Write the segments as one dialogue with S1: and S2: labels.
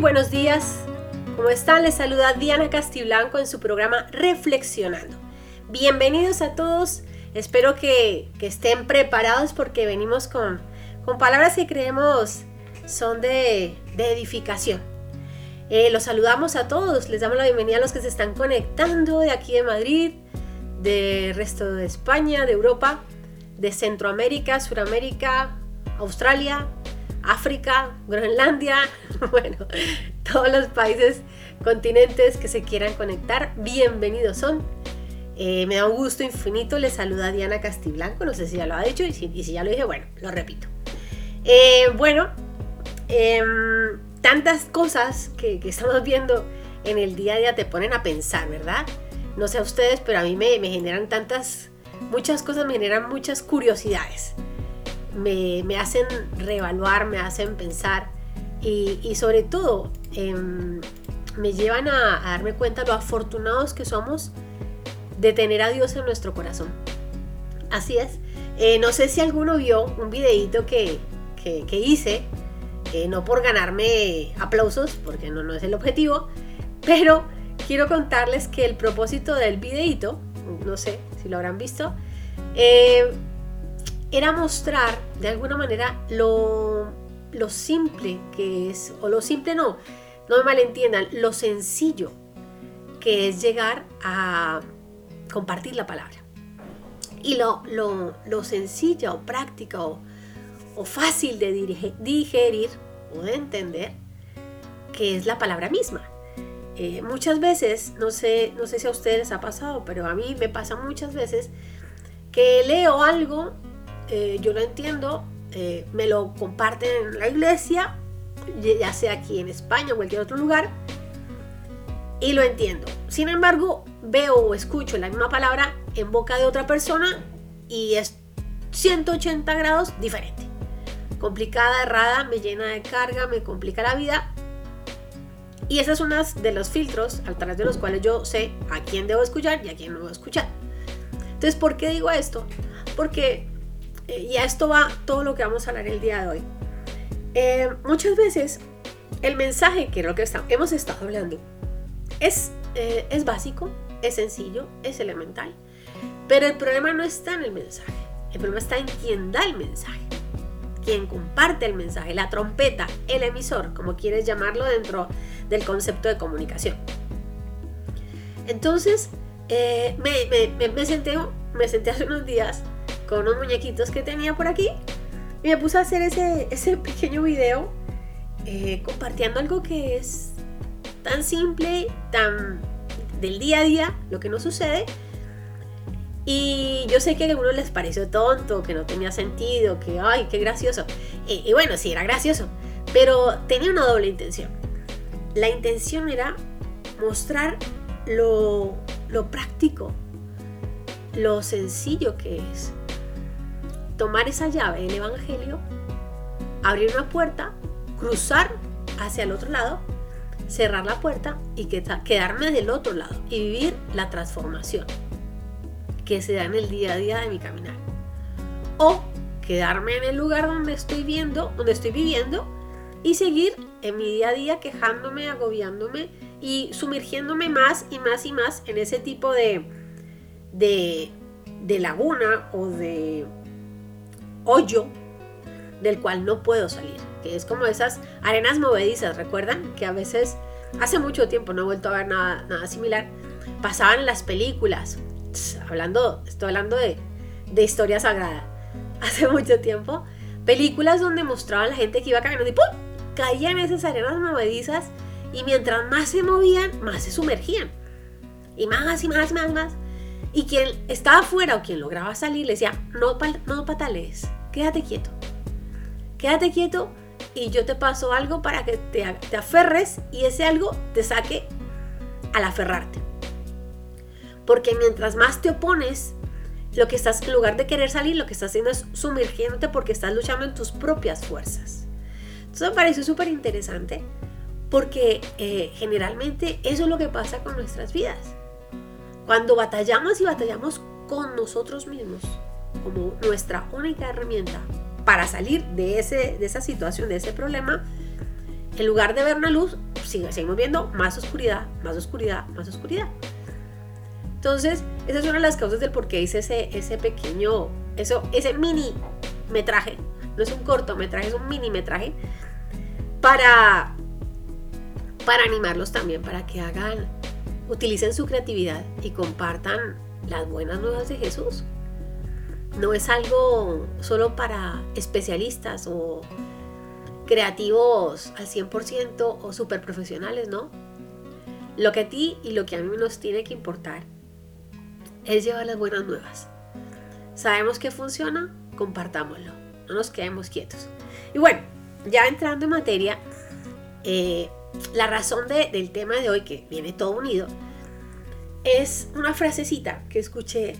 S1: Buenos días. ¿Cómo están? Les saluda Diana Castiblanco en su programa Reflexionando. Bienvenidos a todos. Espero que, estén preparados porque venimos con, con, palabras que creemos son de, edificación. Eh, los saludamos a todos. Les damos la bienvenida a los que se están conectando de aquí de Madrid, del resto de España, de Europa, de Centroamérica, Suramérica, Australia, África, Groenlandia, bueno, todos los países, continentes que se quieran conectar, bienvenidos son. Eh, me da un gusto infinito, les saluda Diana Castiblanco, no sé si ya lo ha dicho y si, ya lo dije, bueno, lo repito. Eh, bueno, em, tantas cosas que, estamos viendo en el día a día te ponen a pensar, ¿verdad? No sé a ustedes, pero a mí me, me generan tantas, muchas cosas, me generan muchas curiosidades me, hacen reevaluar, me hacen pensar y, sobre todo em, me llevan a, darme cuenta lo afortunados que somos de tener a Dios en nuestro corazón. Así es. Eh, no sé si alguno vio un videito que, hice, eh, no por ganarme aplausos, porque no, no es el objetivo, pero quiero contarles que el propósito del videito, no sé si lo habrán visto, eh, era mostrar de alguna manera lo, simple que es, o lo simple no, no me malentiendan, lo sencillo que es llegar a compartir la palabra. Y lo, lo, lo sencilla o práctica o, fácil de digerir o de entender que es la palabra misma. Eh, muchas veces, no sé, no sé si a ustedes les ha pasado, pero a mí me pasa muchas veces que leo algo eh, yo lo entiendo, eh, me lo comparten en la iglesia, ya sea aquí en España o cualquier otro lugar, y lo entiendo. Sin embargo, veo o escucho la misma palabra en boca de otra persona y es 180 grados diferente. Complicada, errada, me llena de carga, me complica la vida. Y ese es uno de los filtros a través de los cuales yo sé a quién debo escuchar y a quién no debo escuchar. Entonces, ¿por qué digo esto? Porque y a esto va todo lo que vamos a hablar el día de hoy. Eh, muchas veces el mensaje, que es lo que hemos estado hablando, es, eh, es básico, es sencillo, es elemental, pero el problema no está en el mensaje, el problema está en quien da el mensaje, quien comparte el mensaje, la trompeta, el emisor, como quieres llamarlo dentro del concepto de comunicación. Entonces, eh, me, me, senté, me senté hace unos días con unos muñequitos que tenía por aquí y me puse a hacer ese, ese pequeño video eh, compartiendo algo que es tan simple, tan del día a día, lo que nos sucede. Y yo sé que a algunos les pareció tonto, que no tenía sentido, que ay, qué gracioso. Y, y bueno, sí, era gracioso, pero tenía una doble intención. La intención era mostrar lo, lo práctico, lo sencillo que es tomar esa llave del Evangelio, abrir una puerta, cruzar hacia el otro lado, cerrar la puerta y quedarme del otro lado y vivir la transformación que se da en el día a día de mi caminar. O quedarme en el lugar donde estoy viendo, donde estoy viviendo y seguir en mi día a día quejándome, agobiándome y sumergiéndome más y más y más en ese tipo de, de, de laguna o de hoyo del cual no puedo salir, que es como esas arenas movedizas, ¿recuerdan? Que a veces, hace mucho tiempo, no he vuelto a ver nada, nada similar, pasaban en las películas, hablando, estoy hablando de, de historia sagrada, hace mucho tiempo, películas donde mostraban a la gente que iba caminando y ¡pum! caían esas arenas movedizas y mientras más se movían, más se sumergían. Y más y más y más, más. Y quien estaba afuera o quien lograba salir le decía, no, no patalees, quédate quieto. Quédate quieto y yo te paso algo para que te, te aferres y ese algo te saque al aferrarte. Porque mientras más te opones, lo que estás, en lugar de querer salir, lo que estás haciendo es sumergiéndote porque estás luchando en tus propias fuerzas. Entonces me pareció súper interesante porque eh, generalmente eso es lo que pasa con nuestras vidas. Cuando batallamos y batallamos con nosotros mismos como nuestra única herramienta para salir de, ese, de esa situación, de ese problema, en lugar de ver una luz, seguimos viendo más oscuridad, más oscuridad, más oscuridad. Entonces, esa es una de las causas del por qué hice ese, ese pequeño, eso, ese mini metraje. No es un cortometraje, es un mini metraje. Para, para animarlos también, para que hagan, utilicen su creatividad y compartan las buenas nuevas de Jesús. No es algo solo para especialistas o creativos al 100% o super profesionales, ¿no? Lo que a ti y lo que a mí nos tiene que importar es llevar las buenas nuevas. Sabemos que funciona, compartámoslo, no nos quedemos quietos. Y bueno, ya entrando en materia, eh, la razón del tema de hoy, que viene todo unido, es una frasecita que escuché,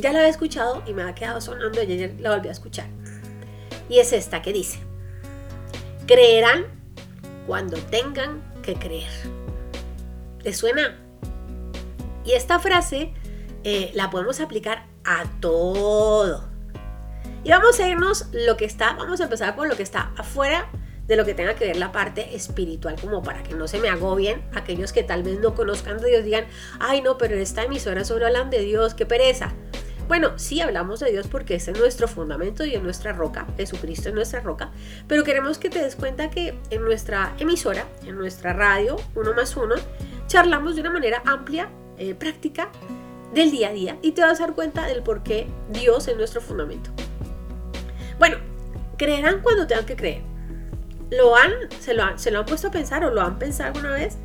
S1: ya la había escuchado y me ha quedado sonando y ayer la volví a escuchar. Y es esta que dice, creerán cuando tengan que creer. ¿Les suena? Y esta frase eh, la podemos aplicar a todo. Y vamos a irnos lo que está, vamos a empezar con lo que está afuera de lo que tenga que ver la parte espiritual, como para que no se me agobien aquellos que tal vez no conozcan de Dios, digan, ay no, pero en esta emisora solo hablan de Dios, qué pereza. Bueno, sí hablamos de Dios porque es nuestro fundamento y es nuestra roca, Jesucristo es nuestra roca, pero queremos que te des cuenta que en nuestra emisora, en nuestra radio, uno más uno, charlamos de una manera amplia, eh, práctica, del día a día y te vas a dar cuenta del por qué Dios es nuestro fundamento. Bueno, creerán cuando tengan que creer. ¿Lo han, se, lo han, ¿Se lo han puesto a pensar o lo han pensado alguna vez?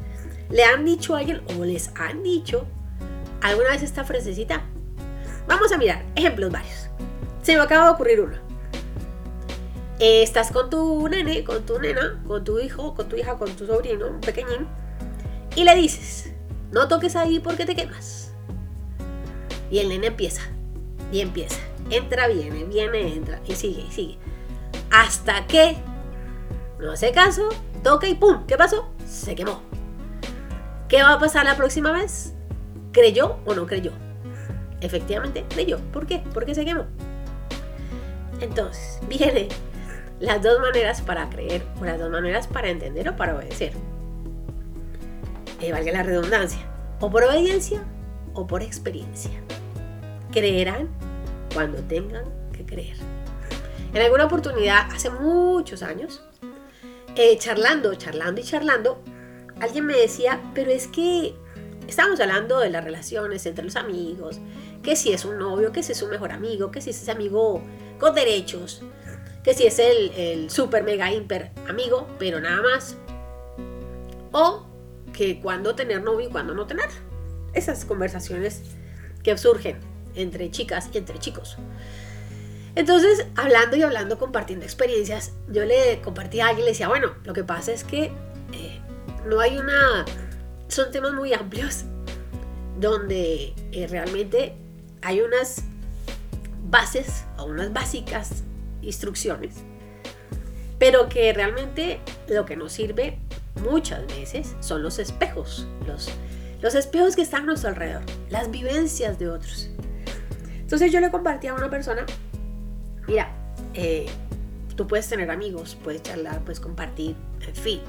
S1: ¿Le han dicho a alguien o les han dicho alguna vez esta frasecita? Vamos a mirar ejemplos varios. Se me acaba de ocurrir uno. estás con tu nene, con tu nena, con tu hijo, con tu hija, con tu sobrino, un pequeñín, y le dices, no toques ahí porque te quemas y el nene empieza, y empieza. Entra, viene, viene, entra, y sigue, y sigue. Hasta que no hace caso, toca y ¡pum! ¿Qué pasó? Se quemó. ¿Qué va a pasar la próxima vez? ¿Creyó o no creyó? Efectivamente, creyó. ¿Por qué? Porque se quemó. Entonces, viene las dos maneras para creer o las dos maneras para entender o para obedecer. Eh, valga la redundancia. O por obediencia o por experiencia creerán cuando tengan que creer. En alguna oportunidad, hace muchos años, eh, charlando, charlando y charlando, alguien me decía, pero es que estamos hablando de las relaciones entre los amigos, que si es un novio, que si es un mejor amigo, que si es ese amigo con derechos, que si es el, el super mega hiper amigo, pero nada más. O que cuando tener novio y cuando no tener. Esas conversaciones que surgen entre chicas y entre chicos. Entonces, hablando y hablando, compartiendo experiencias, yo le compartí a alguien le decía, bueno, lo que pasa es que eh, no hay una... Son temas muy amplios donde eh, realmente hay unas bases o unas básicas instrucciones, pero que realmente lo que nos sirve muchas veces son los espejos, los, los espejos que están a nuestro alrededor, las vivencias de otros. Entonces yo le compartí a una persona, mira, eh, tú puedes tener amigos, puedes charlar, puedes compartir, en fin.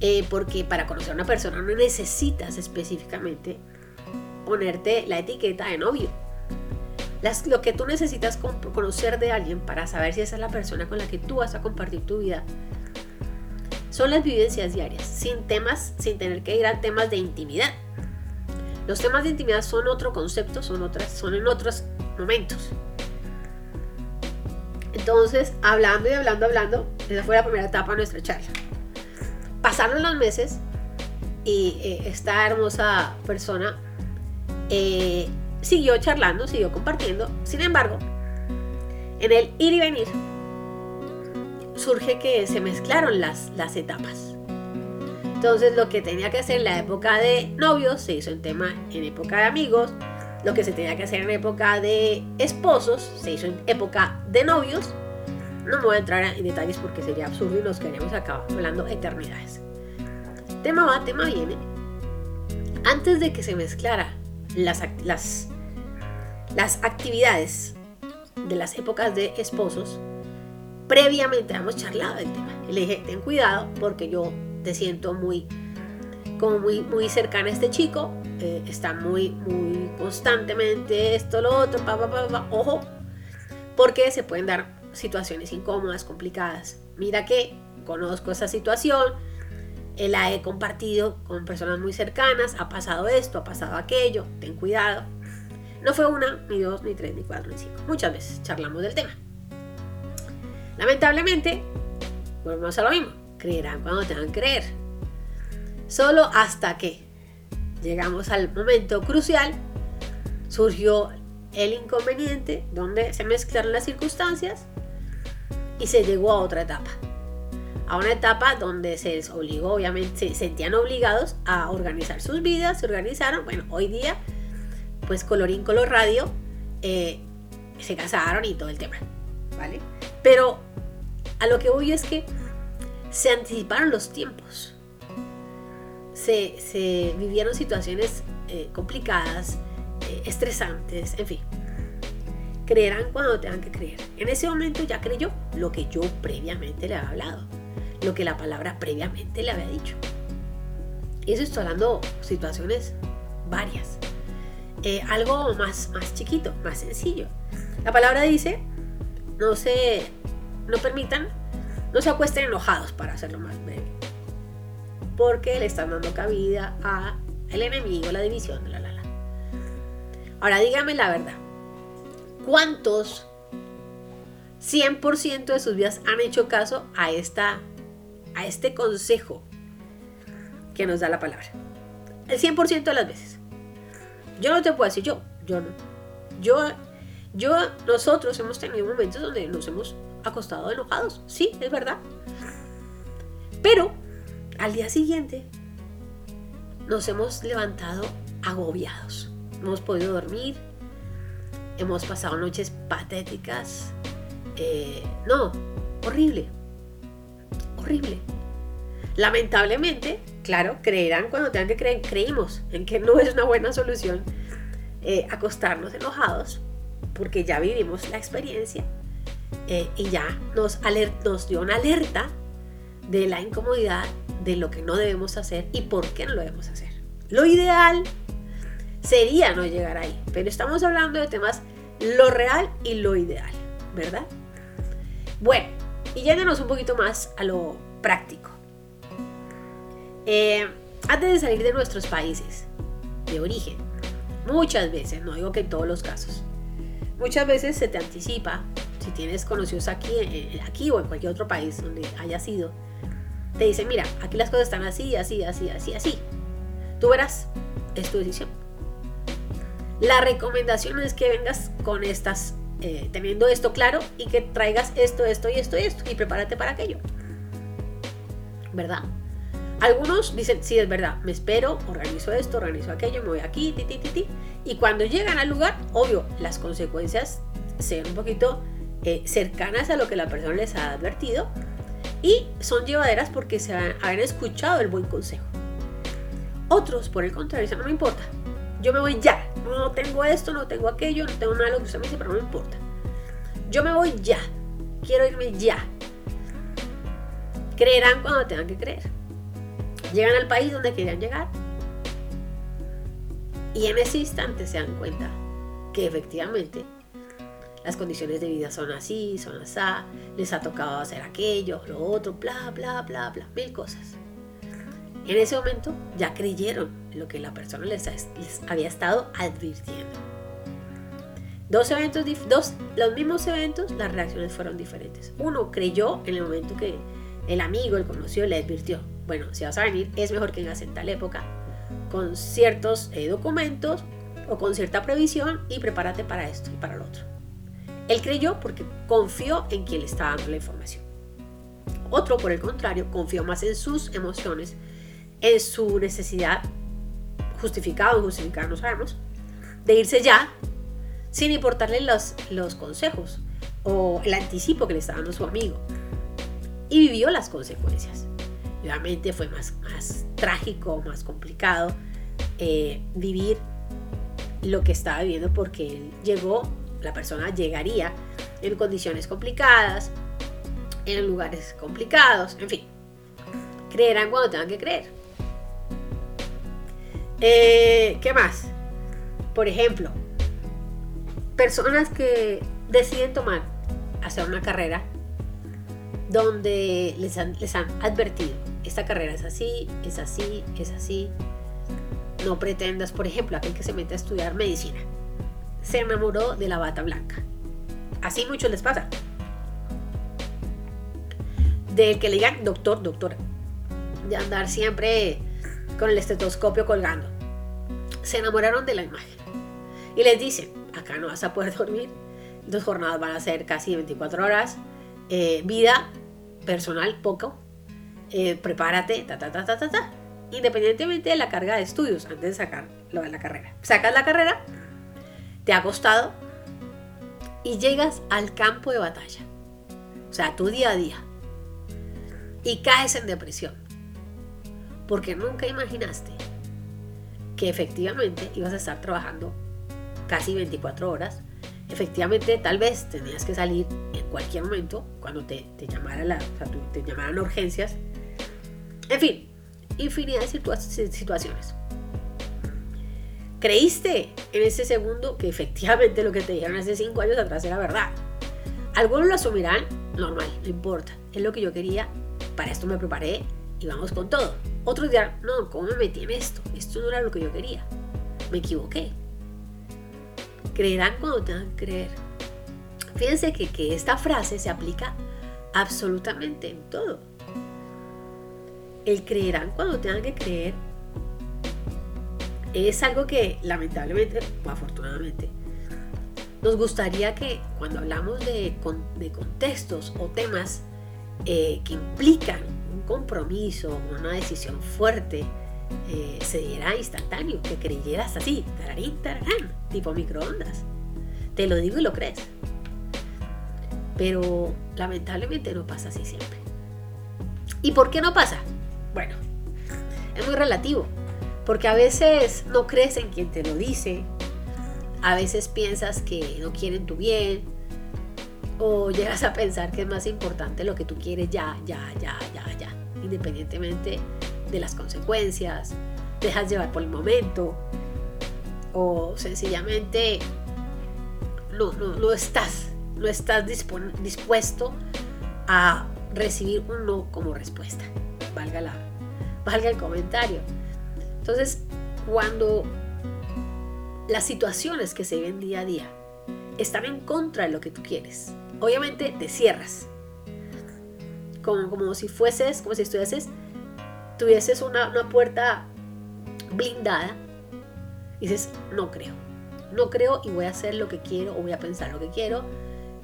S1: Eh, porque para conocer a una persona no necesitas específicamente ponerte la etiqueta de novio. Lo que tú necesitas conocer de alguien para saber si esa es la persona con la que tú vas a compartir tu vida son las vivencias diarias, sin temas, sin tener que ir a temas de intimidad. Los temas de intimidad son otro concepto, son, otras, son en otros momentos. Entonces, hablando y hablando, hablando, esa fue la primera etapa de nuestra charla. Pasaron los meses y eh, esta hermosa persona eh, siguió charlando, siguió compartiendo. Sin embargo, en el ir y venir, surge que se mezclaron las, las etapas. Entonces lo que tenía que hacer en la época de novios se hizo en tema en época de amigos. Lo que se tenía que hacer en época de esposos se hizo en época de novios. No me voy a entrar en detalles porque sería absurdo y nos quedaríamos acá hablando eternidades. Tema va, tema viene. Antes de que se mezclara las, las, las actividades de las épocas de esposos, previamente hemos charlado del tema Y le dije, ten cuidado porque yo te siento muy, como muy, muy cercana a este chico, eh, está muy, muy constantemente esto, lo otro, pa, pa, pa, pa, ojo, porque se pueden dar situaciones incómodas, complicadas. Mira que conozco esa situación, la he compartido con personas muy cercanas, ha pasado esto, ha pasado aquello, ten cuidado. No fue una, ni dos, ni tres, ni cuatro, ni cinco. Muchas veces charlamos del tema. Lamentablemente, volvemos a lo mismo. Creerán cuando tengan que creer. Solo hasta que llegamos al momento crucial, surgió el inconveniente donde se mezclaron las circunstancias y se llegó a otra etapa. A una etapa donde se les obligó, obviamente, se sentían obligados a organizar sus vidas, se organizaron. Bueno, hoy día, pues colorín color radio, eh, se casaron y todo el tema, ¿vale? Pero a lo que voy es que se anticiparon los tiempos. Se, vivieron situaciones eh, complicadas, eh, estresantes, en fin. Creerán cuando tengan que creer. En ese momento ya creyó lo que yo previamente le había hablado, lo que la palabra previamente le había dicho. Y eso estoy hablando situaciones varias. Eh, algo más, más chiquito, más sencillo. La palabra dice, no se, no permitan, no se acuesten enojados para hacerlo más breve. Porque le están dando cabida a el enemigo, la división, la la la. Ahora dígame la verdad. ¿Cuántos 100% de sus vidas han hecho caso a, esta, a este consejo que nos da la palabra? El 100% de las veces. Yo no te puedo decir yo, yo no. Yo, yo, nosotros hemos tenido momentos donde nos hemos acostado enojados. Sí, es verdad. Pero al día siguiente nos hemos levantado agobiados. No hemos podido dormir, hemos pasado noches patéticas. Eh, no, horrible. Horrible. Lamentablemente, claro, creerán cuando tengan que creer, creímos en que no es una buena solución eh, acostarnos enojados, porque ya vivimos la experiencia eh, y ya nos, nos dio una alerta de la incomodidad, de lo que no debemos hacer y por qué no lo debemos hacer. Lo ideal sería no llegar ahí, pero estamos hablando de temas lo real y lo ideal, ¿verdad? Bueno, y yéndonos un poquito más a lo práctico. Eh, antes de salir de nuestros países de origen, muchas veces, no digo que en todos los casos, muchas veces se te anticipa, si tienes conocidos aquí, eh, aquí o en cualquier otro país donde hayas ido, te dicen, mira, aquí las cosas están así, así, así, así, así. Tú verás, es tu decisión. La recomendación es que vengas con estas, eh, teniendo esto claro y que traigas esto, esto y esto y esto y prepárate para aquello. ¿Verdad? Algunos dicen, sí, es verdad, me espero, organizo esto, organizo aquello, me voy aquí, ti, ti. Y cuando llegan al lugar, obvio, las consecuencias sean un poquito eh, cercanas a lo que la persona les ha advertido y son llevaderas porque se han, han escuchado el buen consejo. Otros, por el contrario, dicen, no me importa, yo me voy ya, no tengo esto, no tengo aquello, no tengo nada de lo que usted me dice, pero no me importa. Yo me voy ya, quiero irme ya. Creerán cuando tengan que creer. Llegan al país donde querían llegar y en ese instante se dan cuenta que efectivamente las condiciones de vida son así, son así, les ha tocado hacer aquello, lo otro, bla, bla, bla, bla, mil cosas. En ese momento ya creyeron lo que la persona les, había estado advirtiendo. Dos eventos, dos, los mismos eventos, las reacciones fueron diferentes. Uno creyó en el momento que el amigo, el conocido, le advirtió, bueno, si vas a venir, es mejor que vengas en tal época, con ciertos eh, documentos o con cierta previsión y prepárate para esto y para lo otro. Él creyó porque confió en quien le estaba dando la información. Otro, por el contrario, confió más en sus emociones en su necesidad, justificado o justificada, no sabemos, de irse ya sin importarle los, los consejos o el anticipo que le estaba dando su amigo. Y vivió las consecuencias. Obviamente fue más, más trágico, más complicado eh, vivir lo que estaba viviendo porque llegó, la persona llegaría en condiciones complicadas, en lugares complicados, en fin. Creerán cuando tengan que creer. Eh, ¿Qué más? Por ejemplo, personas que deciden tomar, hacer una carrera donde les han, les han advertido, esta carrera es así, es así, es así. No pretendas, por ejemplo, aquel que se mete a estudiar medicina, se enamoró de la bata blanca. Así mucho les pasa. De que le digan doctor, doctora. De andar siempre con el estetoscopio colgando. Se enamoraron de la imagen. Y les dicen, acá no vas a poder dormir. Dos jornadas van a ser casi 24 horas. Eh, vida personal, poco. Eh, prepárate, ta, ta, ta, ta, ta, ta. Independientemente de la carga de estudios, antes de sacar lo de la carrera. Sacas la carrera, te ha costado y llegas al campo de batalla. O sea, tu día a día. Y caes en depresión. Porque nunca imaginaste que efectivamente ibas a estar trabajando casi 24 horas. Efectivamente, tal vez tenías que salir en cualquier momento cuando te, te, llamara la, te llamaran urgencias. En fin, infinidad de situaciones. Creíste en ese segundo que efectivamente lo que te dijeron hace 5 años atrás era verdad. Algunos lo asumirán normal, no importa. Es lo que yo quería, para esto me preparé y vamos con todo. Otros dirán, no, ¿cómo me metí en esto? Esto no era lo que yo quería. Me equivoqué. Creerán cuando tengan que creer. Fíjense que, que esta frase se aplica absolutamente en todo. El creerán cuando tengan que creer es algo que lamentablemente o afortunadamente nos gustaría que cuando hablamos de, de contextos o temas eh, que implican compromiso, una decisión fuerte, eh, se diera instantáneo, que creyeras así, tararín, tararán, tipo microondas. Te lo digo y lo crees. Pero lamentablemente no pasa así siempre. ¿Y por qué no pasa? Bueno, es muy relativo, porque a veces no crees en quien te lo dice, a veces piensas que no quieren tu bien, o llegas a pensar que es más importante lo que tú quieres ya, ya, ya, ya, ya, independientemente de las consecuencias, dejas llevar por el momento, o sencillamente no, no, estás, no estás dispuesto a recibir un no como respuesta, valga, la, valga el comentario. Entonces, cuando las situaciones que se ven día a día están en contra de lo que tú quieres, obviamente te cierras. Como, como si fueses, como si estuvieses, tuvieses una, puerta blindada y dices, no creo. No creo y voy a hacer lo que quiero o voy a pensar lo que quiero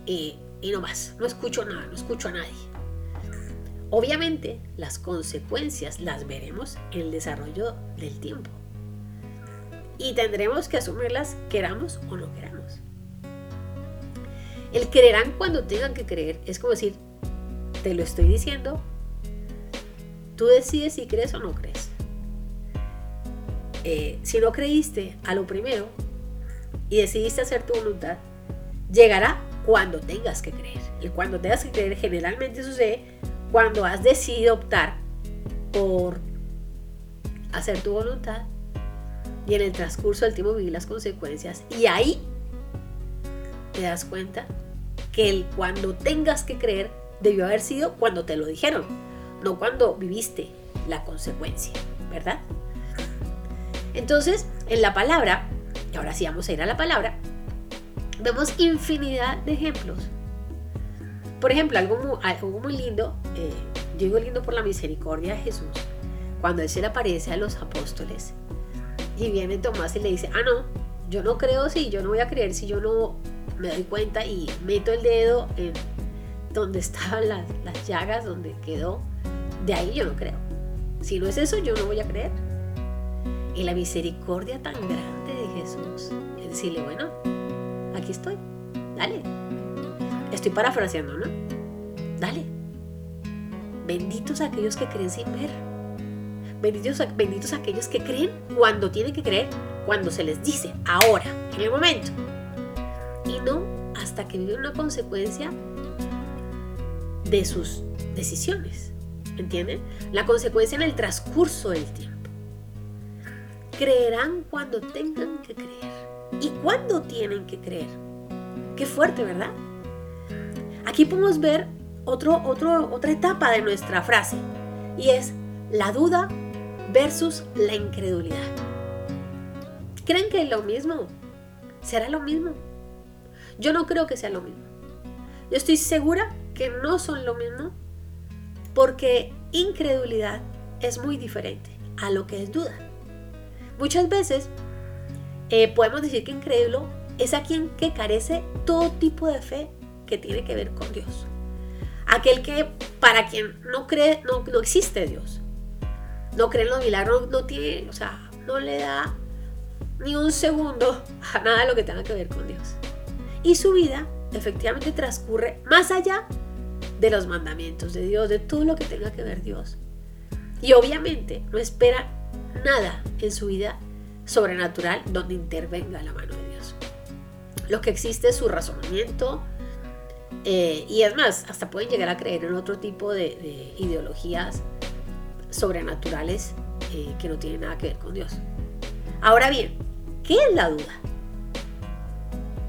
S1: y, y no más. No escucho nada, no escucho a nadie. Obviamente las consecuencias las veremos en el desarrollo del tiempo. Y tendremos que asumirlas queramos o no queramos. El creerán cuando tengan que creer es como decir, te lo estoy diciendo, tú decides si crees o no crees. Eh, si no creíste a lo primero y decidiste hacer tu voluntad, llegará cuando tengas que creer. Y cuando tengas que creer generalmente sucede cuando has decidido optar por hacer tu voluntad y en el transcurso del tiempo vivir las consecuencias y ahí te das cuenta que el cuando tengas que creer debió haber sido cuando te lo dijeron, no cuando viviste la consecuencia, ¿verdad? Entonces, en la palabra, y ahora sí vamos a ir a la palabra, vemos infinidad de ejemplos por ejemplo, algo muy, lindo, eh, yo digo lindo por la misericordia de Jesús, cuando Él se le aparece a los apóstoles y viene Tomás y le dice, ah, no, yo no creo si yo no voy a creer si yo no me doy cuenta y meto el dedo en donde estaban las, las llagas, donde quedó, de ahí yo no creo. Si no es eso, yo no voy a creer. Y la misericordia tan grande de Jesús, es decirle, bueno, aquí estoy, dale, Estoy parafraseando, ¿no? Dale. Benditos aquellos que creen sin ver. Benditos, benditos aquellos que creen cuando tienen que creer, cuando se les dice, ahora, en el momento. Y no hasta que viven una consecuencia de sus decisiones. ¿Entienden? La consecuencia en el transcurso del tiempo. Creerán cuando tengan que creer. ¿Y cuándo tienen que creer? Qué fuerte, ¿verdad? Aquí podemos ver otro, otro, otra etapa de nuestra frase y es la duda versus la incredulidad. ¿Creen que es lo mismo? ¿Será lo mismo? Yo no creo que sea lo mismo. Yo estoy segura que no son lo mismo porque incredulidad es muy diferente a lo que es duda. Muchas veces eh, podemos decir que incrédulo es a quien que carece todo tipo de fe que tiene que ver con Dios. Aquel que para quien no cree, no, no existe Dios. No cree en los milagros, no tiene, o sea, no le da ni un segundo a nada de lo que tenga que ver con Dios. Y su vida efectivamente transcurre más allá de los mandamientos de Dios, de todo lo que tenga que ver Dios. Y obviamente no espera nada en su vida sobrenatural donde intervenga la mano de Dios. Lo que existe es su razonamiento eh, y es más, hasta pueden llegar a creer en otro tipo de, ideologías sobrenaturales eh, que no tienen nada que ver con Dios. Ahora bien, ¿qué es la duda?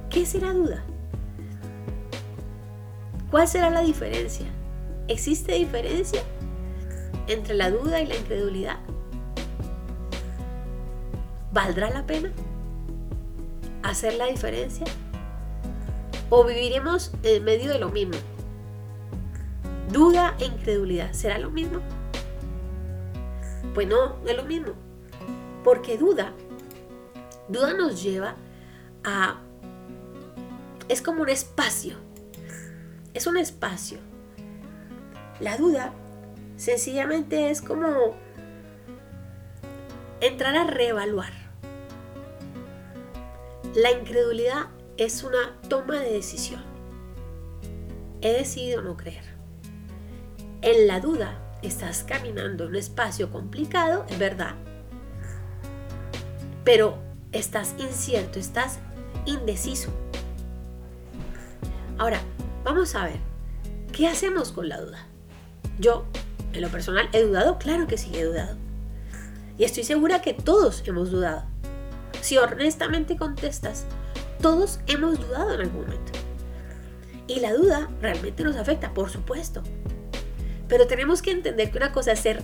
S1: ¿Qué será duda? ¿Cuál será la diferencia? ¿Existe diferencia entre la duda y la incredulidad? ¿Valdrá la pena hacer la diferencia? ¿O viviremos en medio de lo mismo? Duda e incredulidad, ¿será lo mismo? Pues no, no es lo mismo. Porque duda, duda nos lleva a... Es como un espacio. Es un espacio. La duda sencillamente es como entrar a reevaluar la incredulidad es una toma de decisión. He decidido no creer. En la duda estás caminando en un espacio complicado, es verdad, pero estás incierto, estás indeciso. Ahora, vamos a ver, ¿qué hacemos con la duda? Yo, en lo personal, he dudado, claro que sí he dudado. Y estoy segura que todos hemos dudado. Si honestamente contestas, todos hemos dudado en algún momento. Y la duda realmente nos afecta, por supuesto. Pero tenemos que entender que una cosa es ser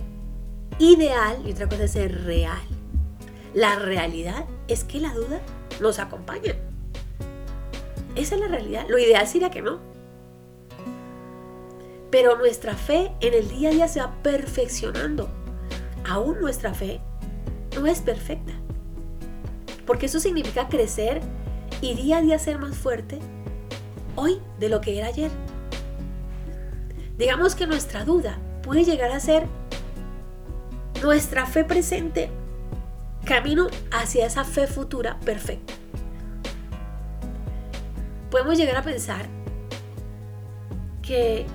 S1: ideal y otra cosa es ser real. La realidad es que la duda nos acompaña. Esa es la realidad. Lo ideal sería que no. Pero nuestra fe en el día a día se va perfeccionando. Aún nuestra fe no es perfecta porque eso significa crecer y día a día ser más fuerte hoy de lo que era ayer. Digamos que nuestra duda puede llegar a ser nuestra fe presente, camino hacia esa fe futura perfecta. Podemos llegar a pensar que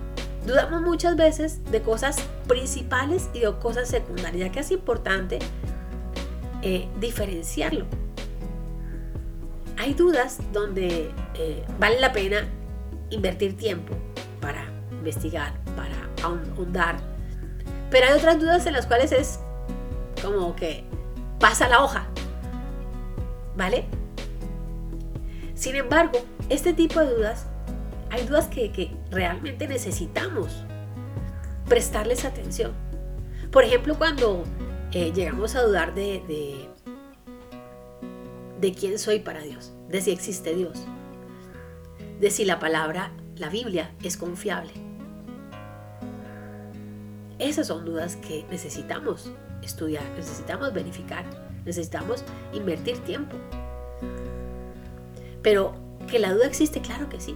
S1: dudamos muchas veces de cosas principales y de cosas secundarias, ya que es importante eh, diferenciarlo hay dudas donde eh, vale la pena invertir tiempo para investigar, para ahondar. Pero hay otras dudas en las cuales es como que pasa la hoja. ¿Vale? Sin embargo, este tipo de dudas, hay dudas que, realmente necesitamos prestarles atención. Por ejemplo, cuando eh, llegamos a dudar de de quién soy para Dios, de si existe Dios, de si la palabra, la Biblia, es confiable. Esas son dudas que necesitamos estudiar, necesitamos verificar, necesitamos invertir tiempo. Pero que la duda existe, claro que sí.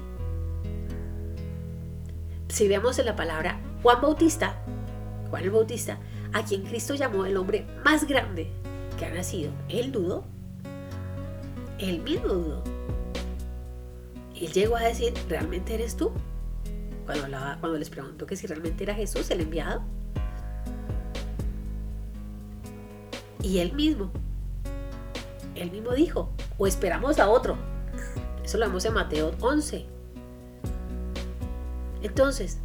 S1: Si vemos en la palabra Juan Bautista, Juan el Bautista, a quien Cristo llamó el hombre más grande que ha nacido, él dudó él mismo dudó. Él llegó a decir, ¿realmente eres tú? Cuando, cuando les preguntó que si realmente era Jesús el enviado. Y él mismo, él mismo dijo, o esperamos a otro. Eso lo vemos en Mateo 11. Entonces,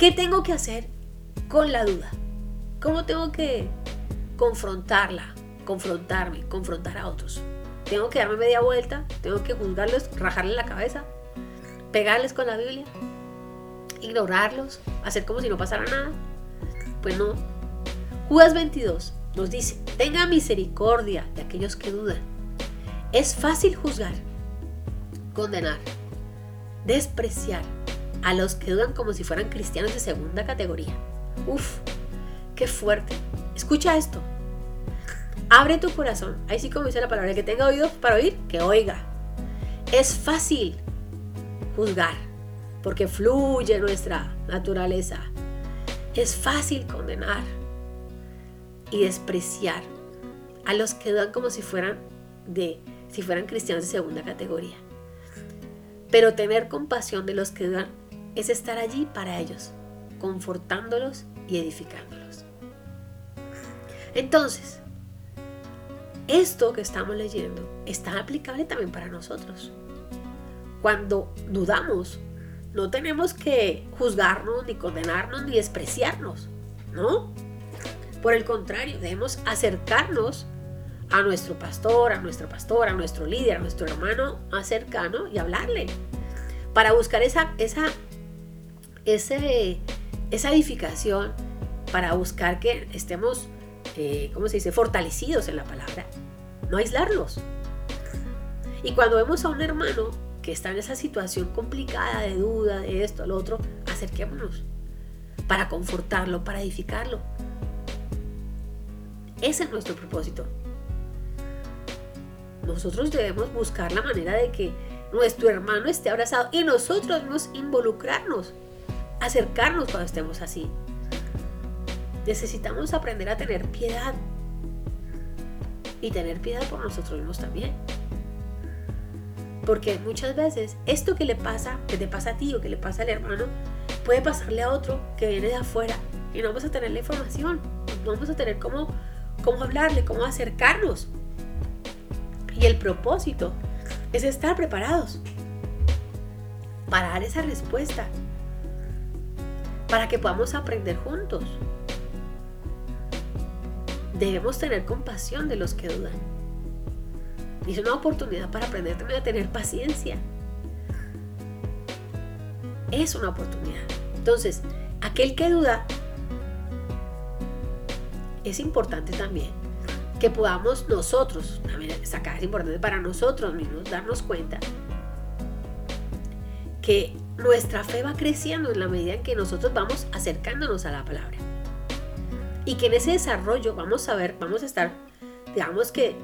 S1: ¿Qué tengo que hacer con la duda? ¿Cómo tengo que confrontarla? Confrontarme, confrontar a otros. Tengo que darme media vuelta, tengo que juzgarlos, rajarles la cabeza, pegarles con la Biblia, ignorarlos, hacer como si no pasara nada. Pues no. Judas 22 nos dice, tenga misericordia de aquellos que dudan. Es fácil juzgar, condenar, despreciar a los que dudan como si fueran cristianos de segunda categoría. Uf, qué fuerte. Escucha esto. Abre tu corazón. Ahí sí como dice la palabra, que tenga oídos para oír, que oiga. Es fácil juzgar, porque fluye nuestra naturaleza. Es fácil condenar y despreciar a los que dudan como si fueran de si fueran cristianos de segunda categoría. Pero tener compasión de los que dudan es estar allí para ellos, confortándolos y edificándolos. Entonces, esto que estamos leyendo está aplicable también para nosotros. Cuando dudamos, no tenemos que juzgarnos, ni condenarnos, ni despreciarnos, ¿no? Por el contrario, debemos acercarnos a nuestro pastor, a nuestra pastora, a nuestro líder, a nuestro hermano más cercano y hablarle para buscar esa, esa, esa edificación, para buscar que estemos, eh, ¿cómo se dice?, fortalecidos en la palabra, no aislarlos. Y cuando vemos a un hermano que está en esa situación complicada de duda, de esto, lo otro, acerquémonos para confortarlo, para edificarlo. Ese es nuestro propósito. Nosotros debemos buscar la manera de que nuestro hermano esté abrazado y nosotros debemos involucrarnos, acercarnos cuando estemos así. Necesitamos aprender a tener piedad y tener piedad por nosotros mismos también. Porque muchas veces esto que le pasa, que te pasa a ti o que le pasa al hermano, puede pasarle a otro que viene de afuera y no vamos a tener la información, no vamos a tener cómo cómo hablarle, cómo acercarnos. Y el propósito es estar preparados para dar esa respuesta, para que podamos aprender juntos. Debemos tener compasión de los que dudan. Es una oportunidad para aprender también a tener paciencia. Es una oportunidad. Entonces, aquel que duda es importante también que podamos nosotros, también sacar, es importante para nosotros mismos darnos cuenta que nuestra fe va creciendo en la medida en que nosotros vamos acercándonos a la palabra. Y que en ese desarrollo vamos a ver, vamos a estar, digamos que,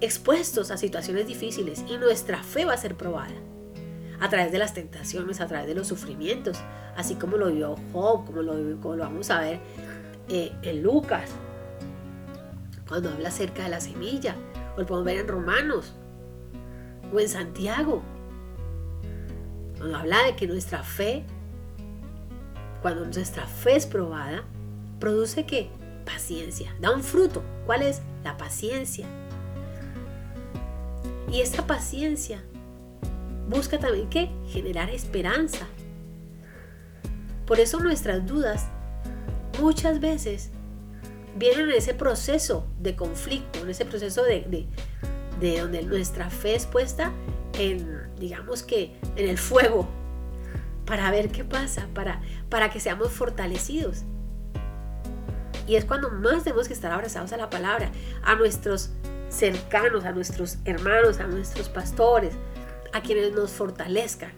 S1: expuestos a situaciones difíciles y nuestra fe va a ser probada a través de las tentaciones, a través de los sufrimientos, así como lo vio Job, como lo, como lo vamos a ver eh, en Lucas, cuando habla acerca de la semilla, o lo podemos ver en Romanos, o en Santiago, cuando habla de que nuestra fe, cuando nuestra fe es probada, produce que paciencia, da un fruto. ¿Cuál es? La paciencia. Y esta paciencia busca también que generar esperanza. Por eso nuestras dudas muchas veces vienen en ese proceso de conflicto, en ese proceso de, de, donde nuestra fe es puesta en, digamos que, en el fuego, para ver qué pasa, para, para que seamos fortalecidos. Y es cuando más tenemos que estar abrazados a la palabra, a nuestros cercanos, a nuestros hermanos, a nuestros pastores, a quienes nos fortalezcan.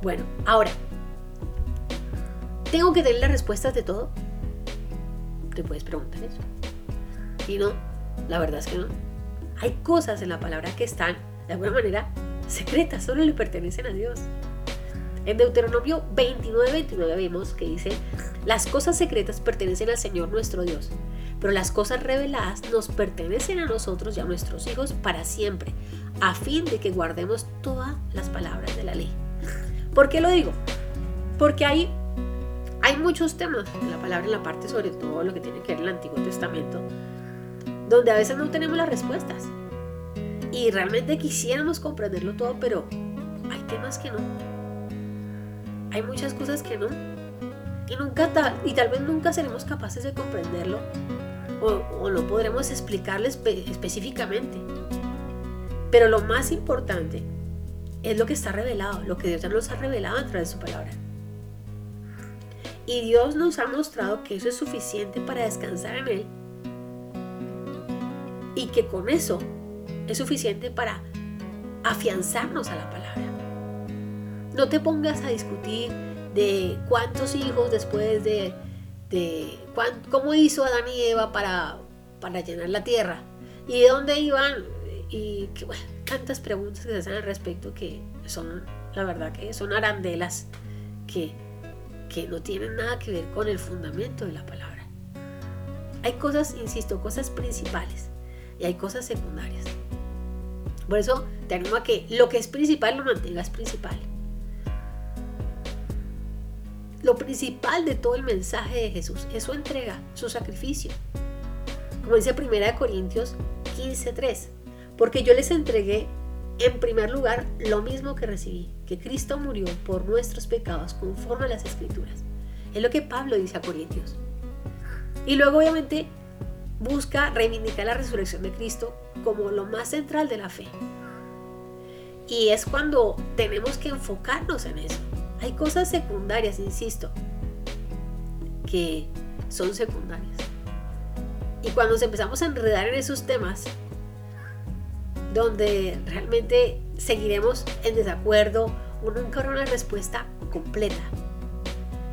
S1: Bueno, ahora, ¿tengo que tener las respuestas de todo? te puedes preguntar eso. Y no, la verdad es que no. Hay cosas en la palabra que están, de alguna manera, secretas, solo le pertenecen a Dios. En Deuteronomio 29, 29 vemos que dice, las cosas secretas pertenecen al Señor nuestro Dios, pero las cosas reveladas nos pertenecen a nosotros y a nuestros hijos para siempre, a fin de que guardemos todas las palabras de la ley. ¿Por qué lo digo? Porque hay hay muchos temas en la palabra, en la parte sobre todo lo que tiene que ver el Antiguo Testamento, donde a veces no tenemos las respuestas. Y realmente quisiéramos comprenderlo todo, pero hay temas que no. hay muchas cosas que no. Y, nunca y tal vez nunca seremos capaces de comprenderlo o, no podremos explicarlo específicamente. Pero lo más importante es lo que está revelado, lo que Dios nos ha revelado a través de su palabra. Y Dios nos ha mostrado que eso es suficiente para descansar en Él. Y que con eso es suficiente para afianzarnos a la palabra. No te pongas a discutir de cuántos hijos después de, de cómo hizo Adán y Eva para, para llenar la tierra y de dónde iban y que, bueno, tantas preguntas que se hacen al respecto que son, la verdad que son arandelas que, que no tienen nada que ver con el fundamento de la palabra. Hay cosas, insisto, cosas principales y hay cosas secundarias. Por eso te animo a que lo que es principal lo mantengas principal. Lo principal de todo el mensaje de Jesús es su entrega, su sacrificio. Como dice 1 Corintios 15:3, porque yo les entregué en primer lugar lo mismo que recibí, que Cristo murió por nuestros pecados conforme a las escrituras. Es lo que Pablo dice a Corintios. Y luego obviamente busca reivindicar la resurrección de Cristo como lo más central de la fe. Y es cuando tenemos que enfocarnos en eso. Hay cosas secundarias, insisto, que son secundarias. Y cuando nos empezamos a enredar en esos temas, donde realmente seguiremos en desacuerdo o nunca habrá una respuesta completa,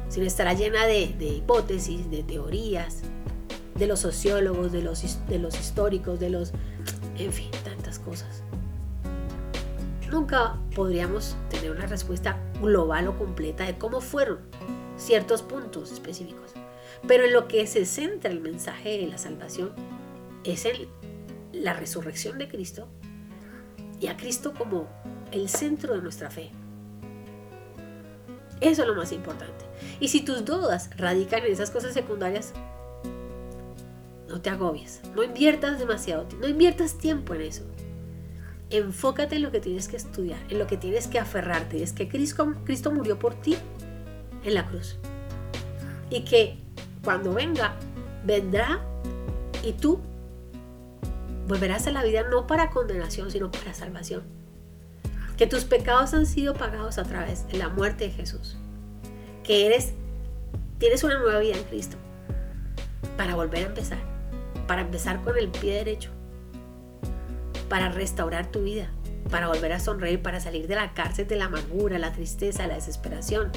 S1: sino estará llena de, de hipótesis, de teorías, de los sociólogos, de los, de los históricos, de los... En fin, tantas cosas. Nunca podríamos tener una respuesta global o completa de cómo fueron ciertos puntos específicos. Pero en lo que se centra el mensaje de la salvación es en la resurrección de Cristo y a Cristo como el centro de nuestra fe. Eso es lo más importante. Y si tus dudas radican en esas cosas secundarias, no te agobies, no inviertas demasiado, no inviertas tiempo en eso. Enfócate en lo que tienes que estudiar, en lo que tienes que aferrarte. Es que Cristo, Cristo murió por ti en la cruz. Y que cuando venga, vendrá y tú volverás a la vida no para condenación, sino para salvación. Que tus pecados han sido pagados a través de la muerte de Jesús. Que eres, tienes una nueva vida en Cristo para volver a empezar para empezar con el pie derecho, para restaurar tu vida, para volver a sonreír, para salir de la cárcel de la amargura, la tristeza, la desesperación,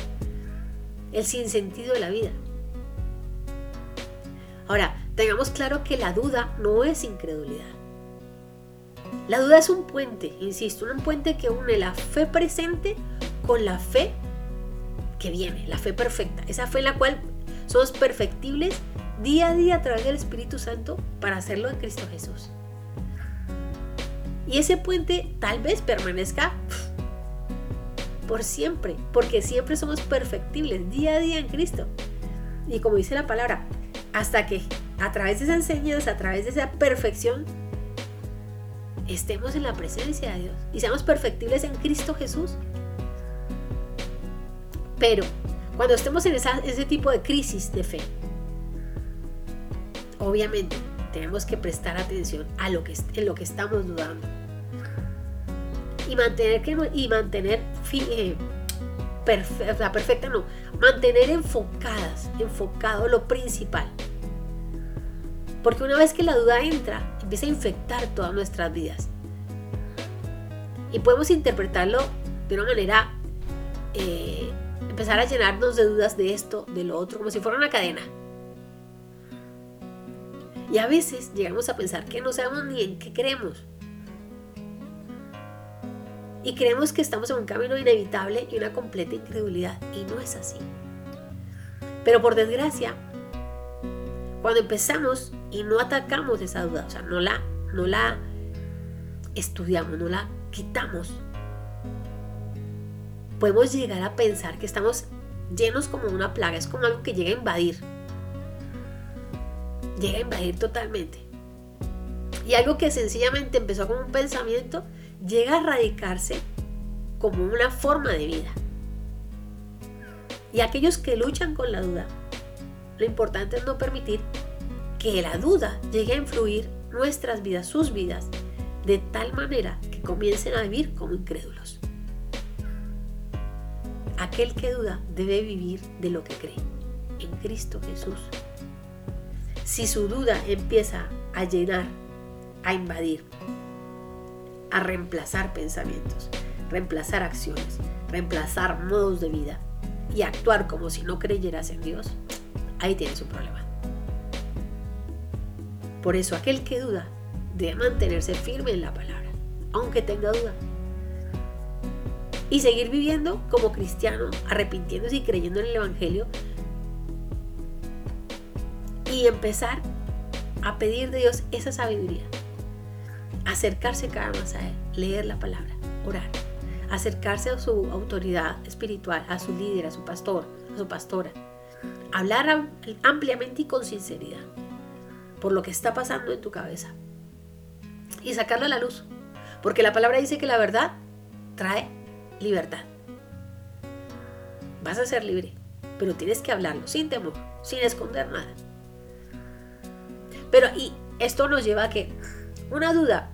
S1: el sinsentido de la vida. Ahora, tengamos claro que la duda no es incredulidad. La duda es un puente, insisto, un puente que une la fe presente con la fe que viene, la fe perfecta, esa fe en la cual somos perfectibles día a día a través del Espíritu Santo para hacerlo en Cristo Jesús. Y ese puente tal vez permanezca por siempre, porque siempre somos perfectibles día a día en Cristo. Y como dice la palabra, hasta que a través de esa enseñanza, a través de esa perfección, estemos en la presencia de Dios y seamos perfectibles en Cristo Jesús. Pero cuando estemos en ese tipo de crisis de fe, obviamente tenemos que prestar atención a lo que, en lo que estamos dudando. Y mantener, y mantener eh, la perfecta no, mantener enfocadas, enfocado lo principal. Porque una vez que la duda entra, empieza a infectar todas nuestras vidas. Y podemos interpretarlo de una manera, eh, empezar a llenarnos de dudas de esto, de lo otro, como si fuera una cadena. Y a veces llegamos a pensar que no sabemos ni en qué creemos. Y creemos que estamos en un camino inevitable y una completa incredulidad. Y no es así. Pero por desgracia, cuando empezamos y no atacamos esa duda, o sea, no la, no la estudiamos, no la quitamos, podemos llegar a pensar que estamos llenos como una plaga, es como algo que llega a invadir llega a invadir totalmente. Y algo que sencillamente empezó como un pensamiento, llega a radicarse como una forma de vida. Y aquellos que luchan con la duda, lo importante es no permitir que la duda llegue a influir nuestras vidas, sus vidas, de tal manera que comiencen a vivir como incrédulos. Aquel que duda debe vivir de lo que cree, en Cristo Jesús. Si su duda empieza a llenar, a invadir, a reemplazar pensamientos, reemplazar acciones, reemplazar modos de vida y actuar como si no creyeras en Dios, ahí tienes un problema. Por eso aquel que duda debe mantenerse firme en la palabra, aunque tenga duda. Y seguir viviendo como cristiano, arrepintiéndose y creyendo en el Evangelio. Y empezar a pedir de Dios esa sabiduría. Acercarse cada más a Él, leer la palabra, orar. Acercarse a su autoridad espiritual, a su líder, a su pastor, a su pastora. Hablar ampliamente y con sinceridad por lo que está pasando en tu cabeza y sacarlo a la luz. Porque la palabra dice que la verdad trae libertad. Vas a ser libre, pero tienes que hablarlo sin temor, sin esconder nada. Pero y esto nos lleva a que una duda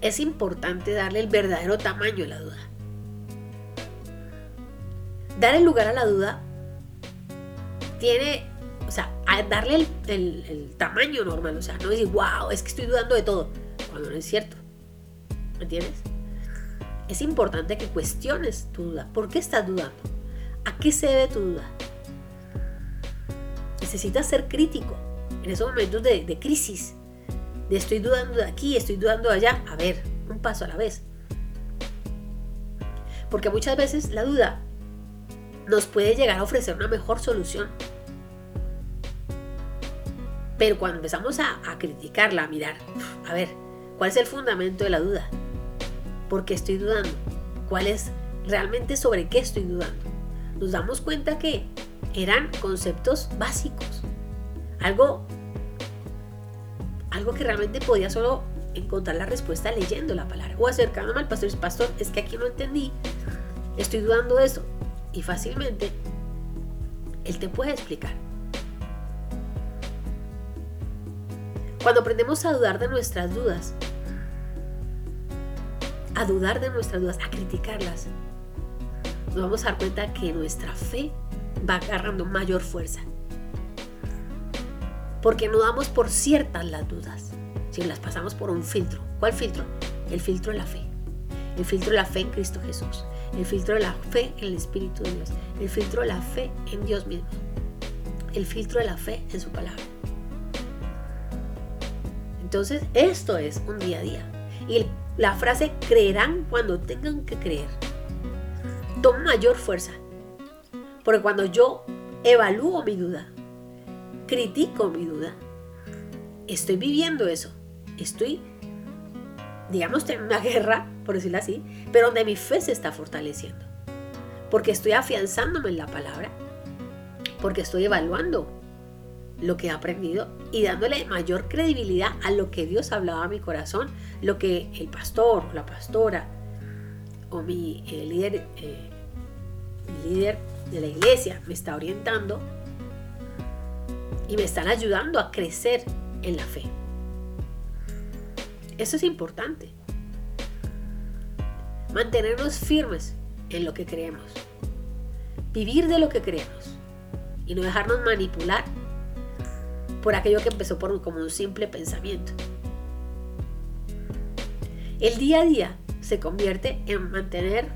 S1: es importante darle el verdadero tamaño a la duda. Dar el lugar a la duda tiene o sea, darle el, tamaño normal, o sea, no decir, wow, es que estoy dudando de todo, cuando no es cierto. ¿Me entiendes? Es importante que cuestiones tu duda. ¿Por qué estás dudando? ¿A qué se debe tu duda? Necesitas ser crítico en esos momentos de, de crisis, de estoy dudando de aquí, estoy dudando de allá. A ver, un paso a la vez. Porque muchas veces la duda nos puede llegar a ofrecer una mejor solución pero cuando empezamos a, criticarla, a mirar, a ver, ¿cuál es el fundamento de la duda? ¿Por qué estoy dudando? ¿Cuál es realmente sobre qué estoy dudando? Nos damos cuenta que eran conceptos básicos. Algo, algo que realmente podía solo encontrar la respuesta leyendo la palabra o acercándome al pastor y pastor, es que aquí no entendí, estoy dudando de eso. Y fácilmente él te puede explicar. Cuando aprendemos a dudar de nuestras dudas, a dudar de nuestras dudas, a criticarlas, nos vamos a dar cuenta que nuestra fe va agarrando mayor fuerza. Porque no damos por ciertas las dudas, sino las pasamos por un filtro. ¿Cuál filtro? El filtro de la fe. El filtro de la fe en Cristo Jesús. El filtro de la fe en el Espíritu de Dios. El filtro de la fe en Dios mismo. El filtro de la fe en su palabra. Entonces, esto es un día a día. Y la frase creerán cuando tengan que creer toma mayor fuerza. Porque cuando yo evalúo mi duda, critico mi duda, estoy viviendo eso. Estoy, digamos, en una guerra, por decirlo así, pero donde mi fe se está fortaleciendo. Porque estoy afianzándome en la palabra. Porque estoy evaluando lo que he aprendido y dándole mayor credibilidad a lo que Dios hablaba a mi corazón, lo que el pastor, la pastora o mi eh, líder, eh, líder de la iglesia me está orientando y me están ayudando a crecer en la fe. Eso es importante. Mantenernos firmes en lo que creemos. Vivir de lo que creemos. Y no dejarnos manipular por aquello que empezó por como un simple pensamiento. El día a día se convierte en mantener,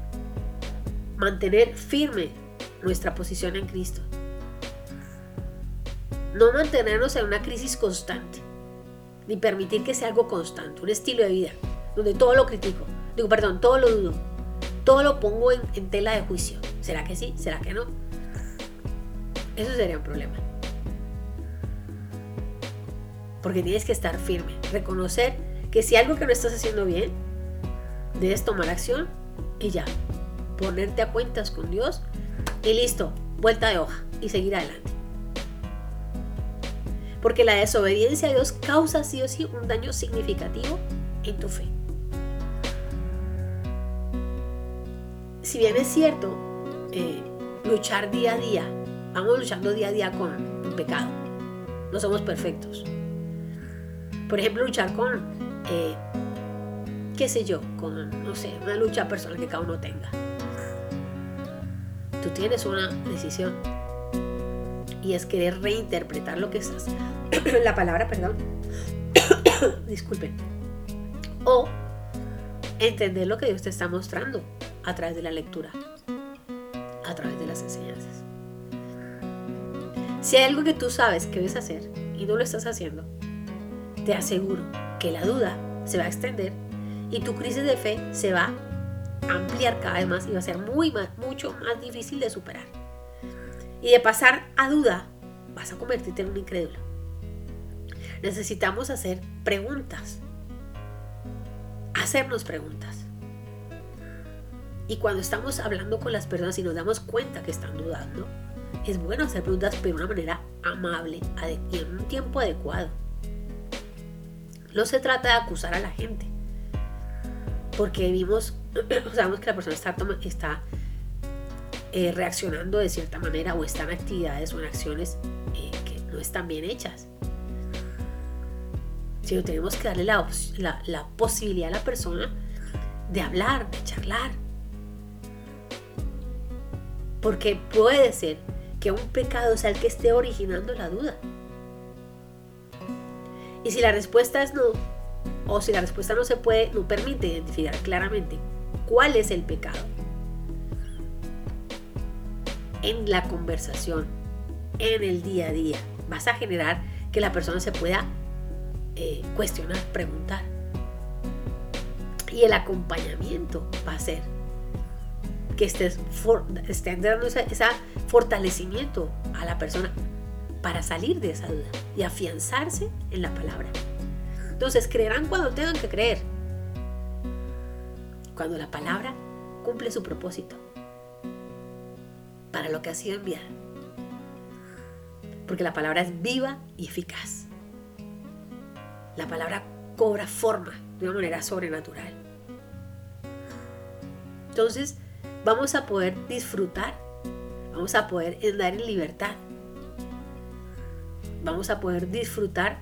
S1: mantener firme nuestra posición en Cristo. No mantenernos en una crisis constante, ni permitir que sea algo constante, un estilo de vida, donde todo lo critico, digo, perdón, todo lo dudo, todo lo pongo en, en tela de juicio. ¿Será que sí? ¿Será que no? Eso sería un problema. Porque tienes que estar firme, reconocer que si algo que no estás haciendo bien, debes tomar acción y ya, ponerte a cuentas con Dios y listo, vuelta de hoja y seguir adelante. Porque la desobediencia a Dios causa sí o sí un daño significativo en tu fe. Si bien es cierto, eh, luchar día a día. Vamos luchando día a día con el pecado. No somos perfectos. Por ejemplo, luchar con, eh, qué sé yo, con, no sé, una lucha personal que cada uno tenga. Tú tienes una decisión y es querer reinterpretar lo que estás, la palabra, perdón, disculpen, o entender lo que Dios te está mostrando a través de la lectura, a través de las enseñanzas. Si hay algo que tú sabes que debes hacer y no lo estás haciendo, te aseguro que la duda se va a extender y tu crisis de fe se va a ampliar cada vez más y va a ser muy mucho más difícil de superar. Y de pasar a duda, vas a convertirte en un incrédulo. Necesitamos hacer preguntas. Hacernos preguntas. Y cuando estamos hablando con las personas y nos damos cuenta que están dudando, es bueno hacer preguntas pero de una manera amable y en un tiempo adecuado. No se trata de acusar a la gente, porque vimos, sabemos que la persona está, está eh, reaccionando de cierta manera o están actividades o en acciones eh, que no están bien hechas. Sino tenemos que darle la posibilidad a la persona de hablar, de charlar. Porque puede ser que un pecado sea el que esté originando la duda. Y si la respuesta es no, o si la respuesta no se puede, no permite identificar claramente cuál es el pecado, en la conversación, en el día a día. Vas a generar que la persona se pueda eh, cuestionar, preguntar. Y el acompañamiento va a ser que estés, dando ese fortalecimiento a la persona para salir de esa duda y afianzarse en la palabra. Entonces creerán cuando tengan que creer. Cuando la palabra cumple su propósito para lo que ha sido enviada. Porque la palabra es viva y eficaz. La palabra cobra forma de una manera sobrenatural. Entonces vamos a poder disfrutar, vamos a poder andar en libertad, vamos a poder disfrutar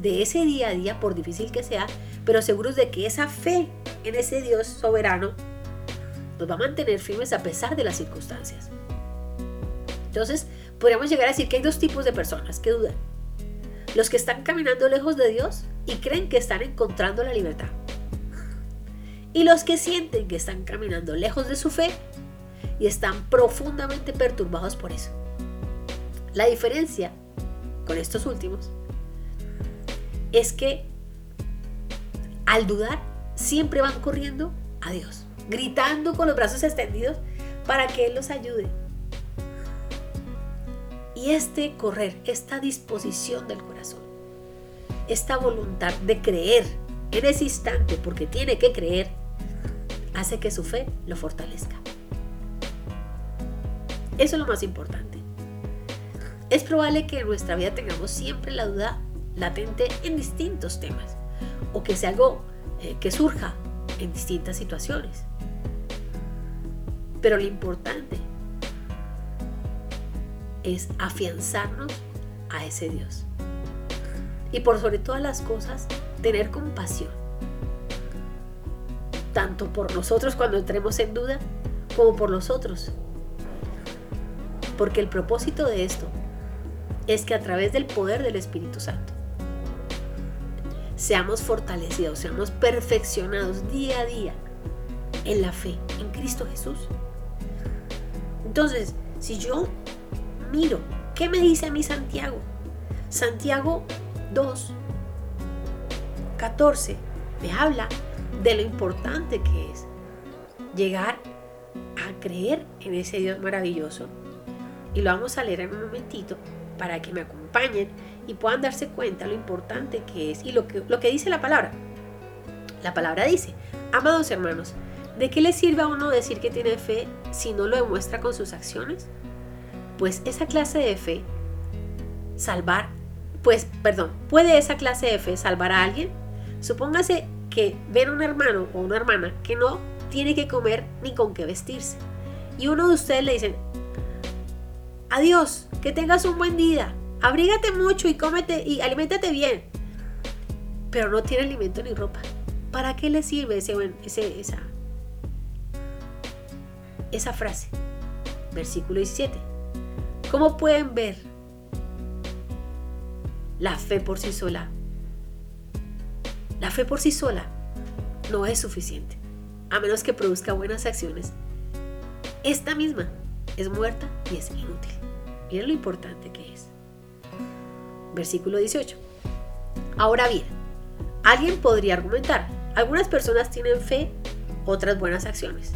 S1: de ese día a día, por difícil que sea, pero seguros de que esa fe en ese Dios soberano nos va a mantener firmes a pesar de las circunstancias. Entonces, podríamos llegar a decir que hay dos tipos de personas que dudan. Los que están caminando lejos de Dios y creen que están encontrando la libertad. Y los que sienten que están caminando lejos de su fe y están profundamente perturbados por eso. La diferencia con estos últimos es que al dudar siempre van corriendo a Dios gritando con los brazos extendidos para que Él los ayude. Y este correr, esta disposición del corazón, esta voluntad de creer en ese instante, porque tiene que creer, hace que su fe lo fortalezca. Eso es lo más importante. Es probable que en nuestra vida tengamos siempre la duda latente en distintos temas o que sea algo eh, que surja en distintas situaciones. Pero lo importante es afianzarnos a ese Dios. Y por sobre todas las cosas, tener compasión. Tanto por nosotros cuando entremos en duda, como por los otros. Porque el propósito de esto es que a través del poder del Espíritu Santo seamos fortalecidos, seamos perfeccionados día a día en la fe en Cristo Jesús. Entonces, si yo miro, ¿qué me dice a mí Santiago? Santiago 2, 14, me habla de lo importante que es llegar a creer en ese Dios maravilloso. Y lo vamos a leer en un momentito para que me acompañen y puedan darse cuenta lo importante que es y lo que, lo que dice la palabra. La palabra dice, amados hermanos, ¿De qué le sirve a uno decir que tiene fe si no lo demuestra con sus acciones? Pues esa clase de fe salvar, pues, perdón, ¿puede esa clase de fe salvar a alguien? Supóngase que ven a un hermano o una hermana que no tiene que comer ni con qué vestirse y uno de ustedes le dice, adiós, que tengas un buen día, abrígate mucho y cómete y aliméntate bien, pero no tiene alimento ni ropa, ¿para qué le sirve ese, ese, esa, esa frase? Versículo 17. ¿Cómo pueden ver la fe por sí sola? La fe por sí sola no es suficiente, a menos que produzca buenas acciones. Esta misma es muerta y es inútil. Miren lo importante que es. Versículo 18. Ahora bien, alguien podría argumentar, algunas personas tienen fe, otras buenas acciones,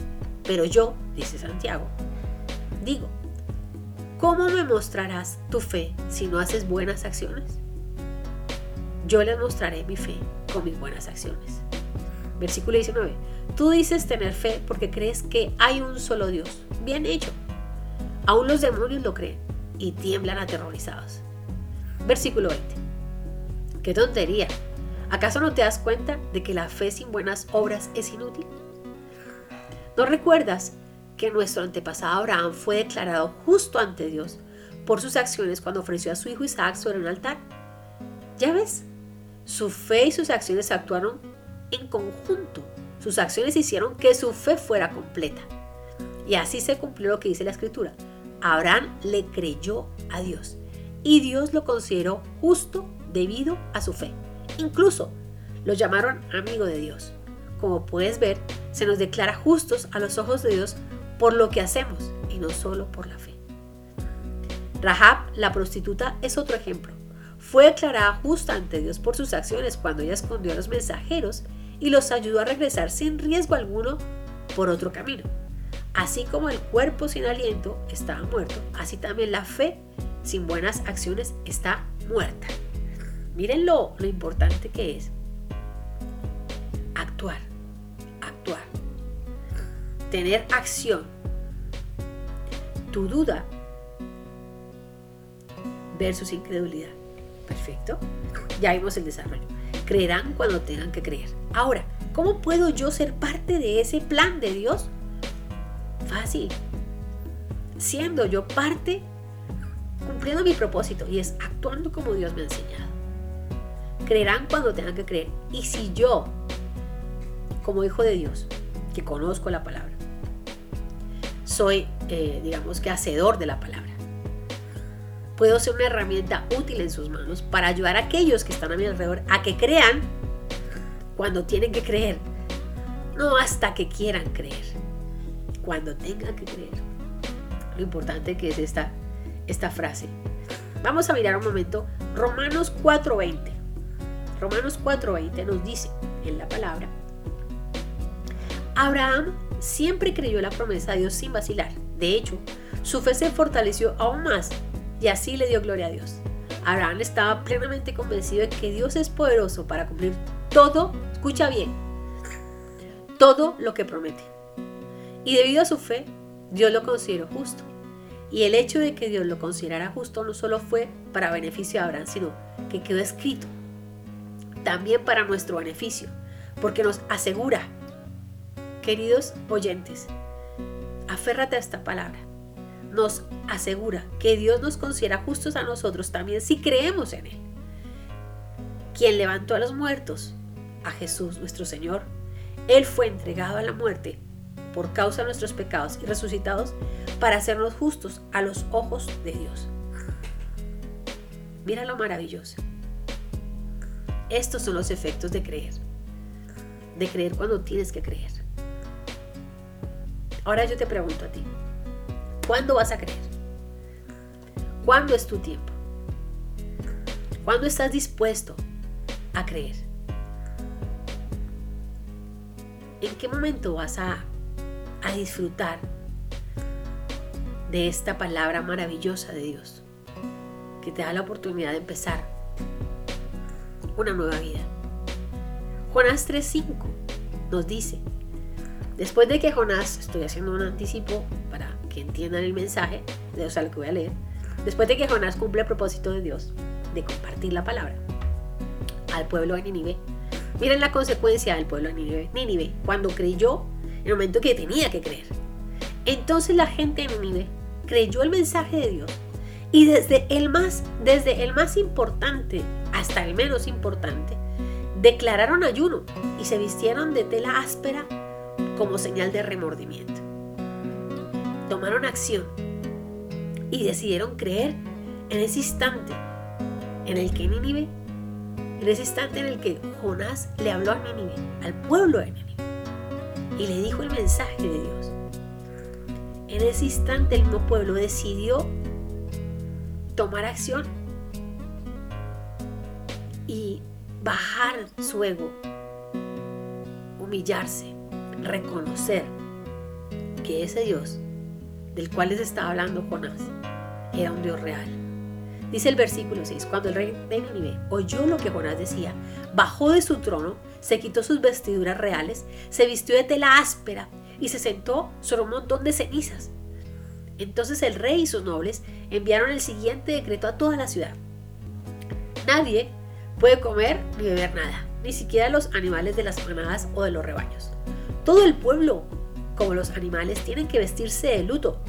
S1: pero yo, dice Santiago, digo, ¿cómo me mostrarás tu fe si no haces buenas acciones? Yo les mostraré mi fe con mis buenas acciones. Versículo 19. Tú dices tener fe porque crees que hay un solo Dios. Bien hecho. Aún los demonios lo creen y tiemblan aterrorizados. Versículo 20. ¡Qué tontería! ¿Acaso no te das cuenta de que la fe sin buenas obras es inútil? ¿No recuerdas que nuestro antepasado Abraham fue declarado justo ante Dios por sus acciones cuando ofreció a su hijo Isaac sobre un altar? ¿Ya ves? Su fe y sus acciones actuaron en conjunto. Sus acciones hicieron que su fe fuera completa. Y así se cumplió lo que dice la escritura. Abraham le creyó a Dios y Dios lo consideró justo debido a su fe. Incluso lo llamaron amigo de Dios. Como puedes ver, se nos declara justos a los ojos de Dios por lo que hacemos y no solo por la fe. Rahab, la prostituta, es otro ejemplo fue declarada justa ante Dios por sus acciones cuando ella escondió a los mensajeros y los ayudó a regresar sin riesgo alguno por otro camino. Así como el cuerpo sin aliento estaba muerto, así también la fe sin buenas acciones está muerta. Miren lo, lo importante que es actuar, tener acción. Tu duda versus incredulidad. Perfecto. Ya vimos el desarrollo. Creerán cuando tengan que creer. Ahora, ¿cómo puedo yo ser parte de ese plan de Dios? Fácil. Siendo yo parte, cumpliendo mi propósito y es actuando como Dios me ha enseñado. Creerán cuando tengan que creer. Y si yo, como hijo de Dios, que conozco la palabra, soy, eh, digamos que, hacedor de la palabra, puedo ser una herramienta útil en sus manos para ayudar a aquellos que están a mi alrededor a que crean cuando tienen que creer, no hasta que quieran creer, cuando tengan que creer. Lo importante que es esta, esta frase. Vamos a mirar un momento Romanos 4:20. Romanos 4:20 nos dice en la palabra, Abraham siempre creyó la promesa de Dios sin vacilar. De hecho, su fe se fortaleció aún más y así le dio gloria a Dios. Abraham estaba plenamente convencido de que Dios es poderoso para cumplir todo, escucha bien, todo lo que promete. Y debido a su fe, Dios lo consideró justo. Y el hecho de que Dios lo considerara justo no solo fue para beneficio de Abraham, sino que quedó escrito también para nuestro beneficio, porque nos asegura, queridos oyentes, aférrate a esta palabra, nos asegura que Dios nos considera justos a nosotros también si creemos en Él. Quien levantó a los muertos, a Jesús nuestro Señor, Él fue entregado a la muerte por causa de nuestros pecados y resucitados para hacernos justos a los ojos de Dios. Mira lo maravilloso. Estos son los efectos de creer. De creer cuando tienes que creer. Ahora yo te pregunto a ti, ¿Cuándo vas a creer? ¿Cuándo es tu tiempo? ¿Cuándo estás dispuesto a creer? ¿En qué momento vas a, a disfrutar de esta palabra maravillosa de Dios que te da la oportunidad de empezar una nueva vida? Jonás 3.5 nos dice, después de que Jonás, estoy haciendo un anticipo para entiendan el mensaje, o sea, lo que voy a leer, después de que Jonás cumple el propósito de Dios de compartir la palabra al pueblo de Nínive, miren la consecuencia del pueblo de Nínive, Nínive cuando creyó en el momento que tenía que creer. Entonces la gente de Nínive creyó el mensaje de Dios y desde el más, desde el más importante hasta el menos importante, declararon ayuno y se vistieron de tela áspera como señal de remordimiento. Tomaron acción y decidieron creer en ese instante en el que Nínive, en ese instante en el que Jonás le habló a Nínive, al pueblo de Nínive, y le dijo el mensaje de Dios. En ese instante el mismo pueblo decidió tomar acción y bajar su ego, humillarse, reconocer que ese Dios del cual les estaba hablando Jonás era un Dios real. Dice el versículo 6, cuando el rey de Nínive oyó lo que Jonás decía, bajó de su trono, se quitó sus vestiduras reales, se vistió de tela áspera y se sentó sobre un montón de cenizas. Entonces el rey y sus nobles enviaron el siguiente decreto a toda la ciudad. Nadie puede comer ni beber nada, ni siquiera los animales de las manadas o de los rebaños. Todo el pueblo, como los animales, tienen que vestirse de luto.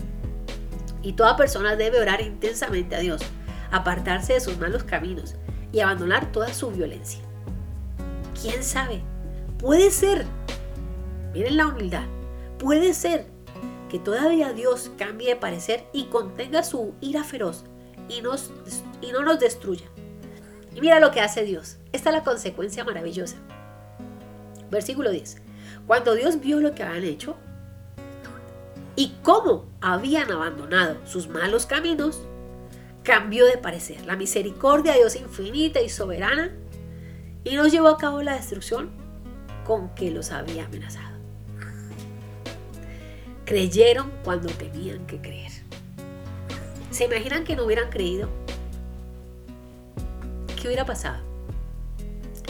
S1: Y toda persona debe orar intensamente a Dios, apartarse de sus malos caminos y abandonar toda su violencia. ¿Quién sabe? Puede ser, miren la humildad, puede ser que todavía Dios cambie de parecer y contenga su ira feroz y, nos, y no nos destruya. Y mira lo que hace Dios. Esta es la consecuencia maravillosa. Versículo 10. Cuando Dios vio lo que habían hecho y cómo habían abandonado sus malos caminos, cambió de parecer. La misericordia de Dios infinita y soberana y nos llevó a cabo la destrucción con que los había amenazado. Creyeron cuando tenían que creer. ¿Se imaginan que no hubieran creído? ¿Qué hubiera pasado?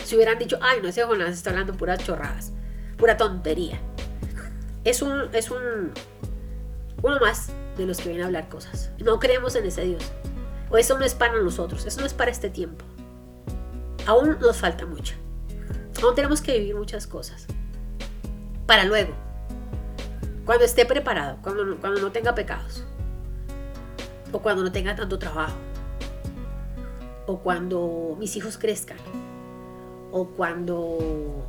S1: Si hubieran dicho, ay, no, ese Jonás está hablando puras chorradas, pura tontería. Es un, es un, uno más de los que vienen a hablar cosas. No creemos en ese Dios. O eso no es para nosotros, eso no es para este tiempo. Aún nos falta mucho. Aún tenemos que vivir muchas cosas. Para luego. Cuando esté preparado, cuando, cuando no tenga pecados. O cuando no tenga tanto trabajo. O cuando mis hijos crezcan. O cuando,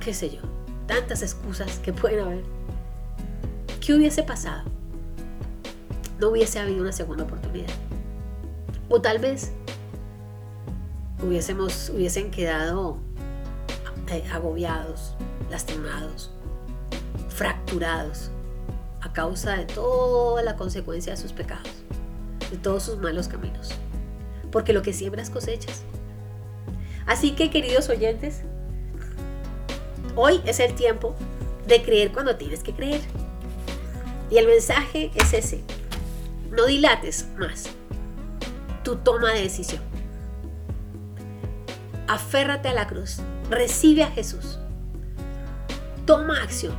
S1: qué sé yo, tantas excusas que pueden haber. ¿Qué hubiese pasado? No hubiese habido una segunda oportunidad. O tal vez hubiésemos, hubiesen quedado eh, agobiados, lastimados, fracturados a causa de toda la consecuencia de sus pecados, de todos sus malos caminos. Porque lo que siembras cosechas. Así que queridos oyentes, hoy es el tiempo de creer cuando tienes que creer. Y el mensaje es ese. No dilates más tu toma de decisión. Aférrate a la cruz. Recibe a Jesús. Toma acción.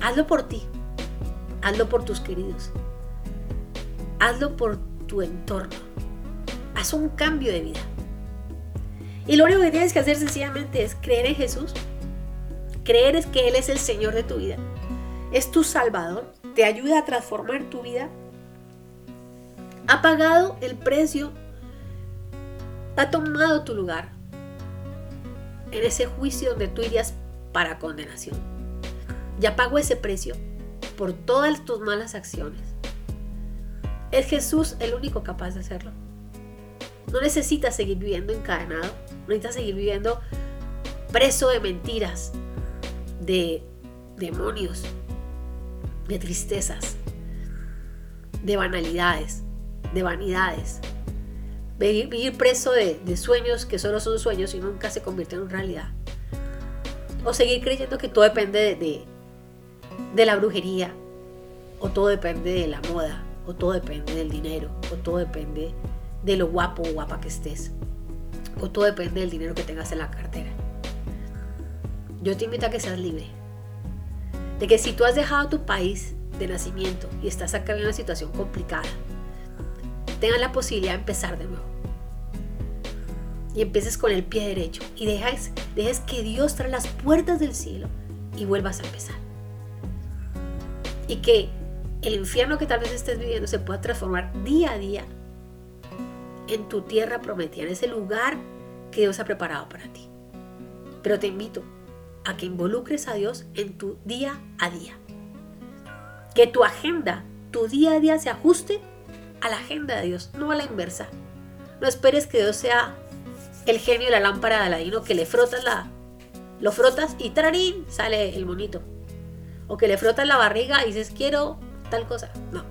S1: Hazlo por ti. Hazlo por tus queridos. Hazlo por tu entorno. Haz un cambio de vida. Y lo único que tienes que hacer sencillamente es creer en Jesús. Creer es que Él es el Señor de tu vida. Es tu Salvador. Te ayuda a transformar tu vida. Ha pagado el precio. Ha tomado tu lugar en ese juicio donde tú irías para condenación ya pagó ese precio por todas tus malas acciones. Es Jesús el único capaz de hacerlo. No necesitas seguir viviendo encadenado, no necesitas seguir viviendo preso de mentiras, de demonios, de tristezas, de banalidades, de vanidades. Vivir preso de, sueños que solo son sueños y nunca se convierten en realidad. O seguir creyendo que todo depende de, de la brujería, o todo depende de la moda, o todo depende del dinero, o todo depende de lo guapo o guapa que estés, o todo depende del dinero que tengas en la cartera. Yo te invito a que seas libre. De que si tú has dejado tu país de nacimiento y estás acá en una situación complicada, tengas la posibilidad de empezar de nuevo. Y empieces con el pie derecho y dejes, dejes que Dios trae las puertas del cielo y vuelvas a empezar. y que el infierno que tal vez estés viviendo se pueda transformar día a día en tu tierra prometida, en ese lugar que Dios ha preparado para ti. Pero te invito a que involucres a Dios en tu día a día. Que tu agenda, tu día a día se ajuste a la agenda de Dios, no a la inversa. No esperes que Dios sea el genio de la lámpara de Aladino que le frotas la, lo frotas y trarín sale el monito. O que le frotas la barriga y dices quiero tal cosa. No,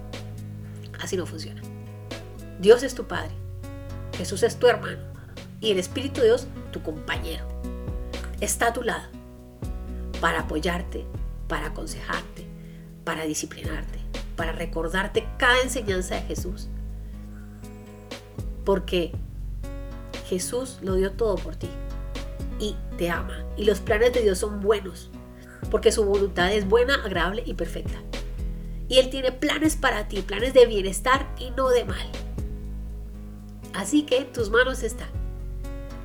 S1: así no funciona. Dios es tu Padre, Jesús es tu hermano y el Espíritu de Dios tu compañero. Está a tu lado para apoyarte, para aconsejarte, para disciplinarte, para recordarte cada enseñanza de Jesús. Porque Jesús lo dio todo por ti y te ama. Y los planes de Dios son buenos, porque su voluntad es buena, agradable y perfecta. Y Él tiene planes para ti, planes de bienestar y no de mal. Así que en tus manos está.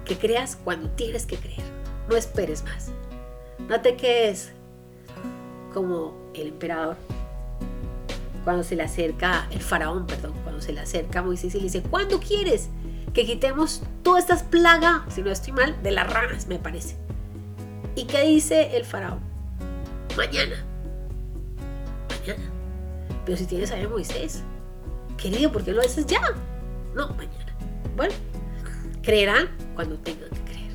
S1: Que creas cuando tienes que creer. No esperes más. No te quedes como el emperador cuando se le acerca, el faraón, perdón, cuando se le acerca a Moisés y le dice, ¿cuándo quieres que quitemos todas estas plagas, si no estoy mal, de las ranas, me parece? ¿Y qué dice el faraón? Mañana. Mañana. Pero si tienes a Moisés, querido, ¿por qué lo haces ya? No, mañana. Bueno, creerán cuando tengan que creer.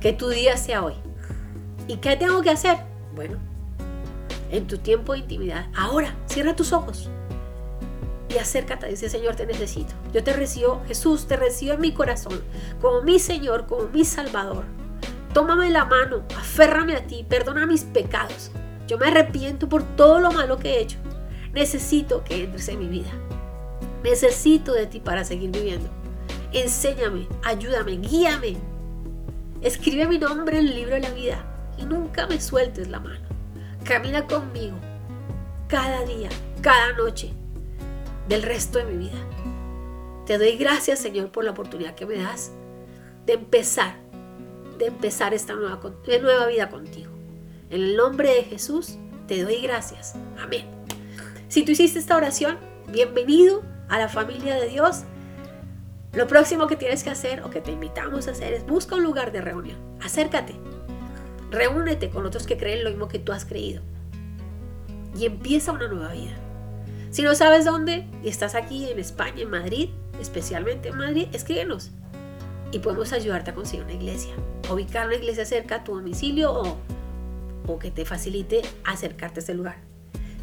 S1: Que tu día sea hoy. ¿Y qué tengo que hacer? Bueno, en tu tiempo de intimidad, ahora, cierra tus ojos y acércate dice, Señor, te necesito. Yo te recibo, Jesús, te recibo en mi corazón, como mi Señor, como mi Salvador. Tómame la mano, aférrame a ti, perdona mis pecados. Yo me arrepiento por todo lo malo que he hecho. Necesito que entres en mi vida. Necesito de ti para seguir viviendo. Enséñame, ayúdame, guíame. Escribe mi nombre en el libro de la vida y nunca me sueltes la mano. Camina conmigo cada día, cada noche del resto de mi vida. Te doy gracias, Señor, por la oportunidad que me das de empezar, de empezar esta nueva, vida contigo. En el nombre de Jesús, te doy gracias. Amén. Si tú hiciste esta oración, bienvenido a la familia de Dios. Lo próximo que tienes que hacer o que te invitamos a hacer es busca un lugar de reunión. Acércate. Reúnete con otros que creen lo mismo que tú has creído. Y empieza una nueva vida. Si no sabes dónde y estás aquí en España, en Madrid, especialmente en Madrid, escríbenos y podemos ayudarte a conseguir una iglesia. Ubicar una iglesia cerca a tu domicilio o, que te facilite acercarte a ese lugar.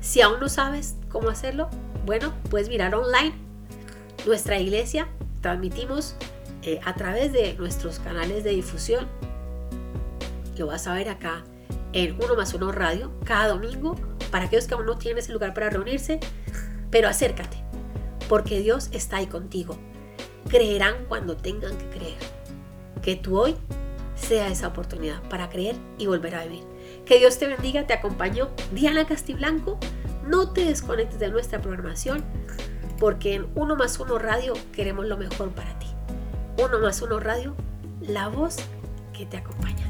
S1: Si aún no sabes cómo hacerlo, bueno, puedes mirar online nuestra iglesia. Transmitimos eh, a través de nuestros canales de difusión. Lo vas a ver acá en Uno más Uno Radio cada domingo para aquellos que aún no tienen ese lugar para reunirse pero acércate, porque Dios está ahí contigo. Creerán cuando tengan que creer. Que tú hoy sea esa oportunidad para creer y volver a vivir. Que Dios te bendiga, te acompañó Diana Castiblanco. No te desconectes de nuestra programación porque en Uno más Uno Radio queremos lo mejor para ti. Uno más Uno Radio, la voz que te acompaña.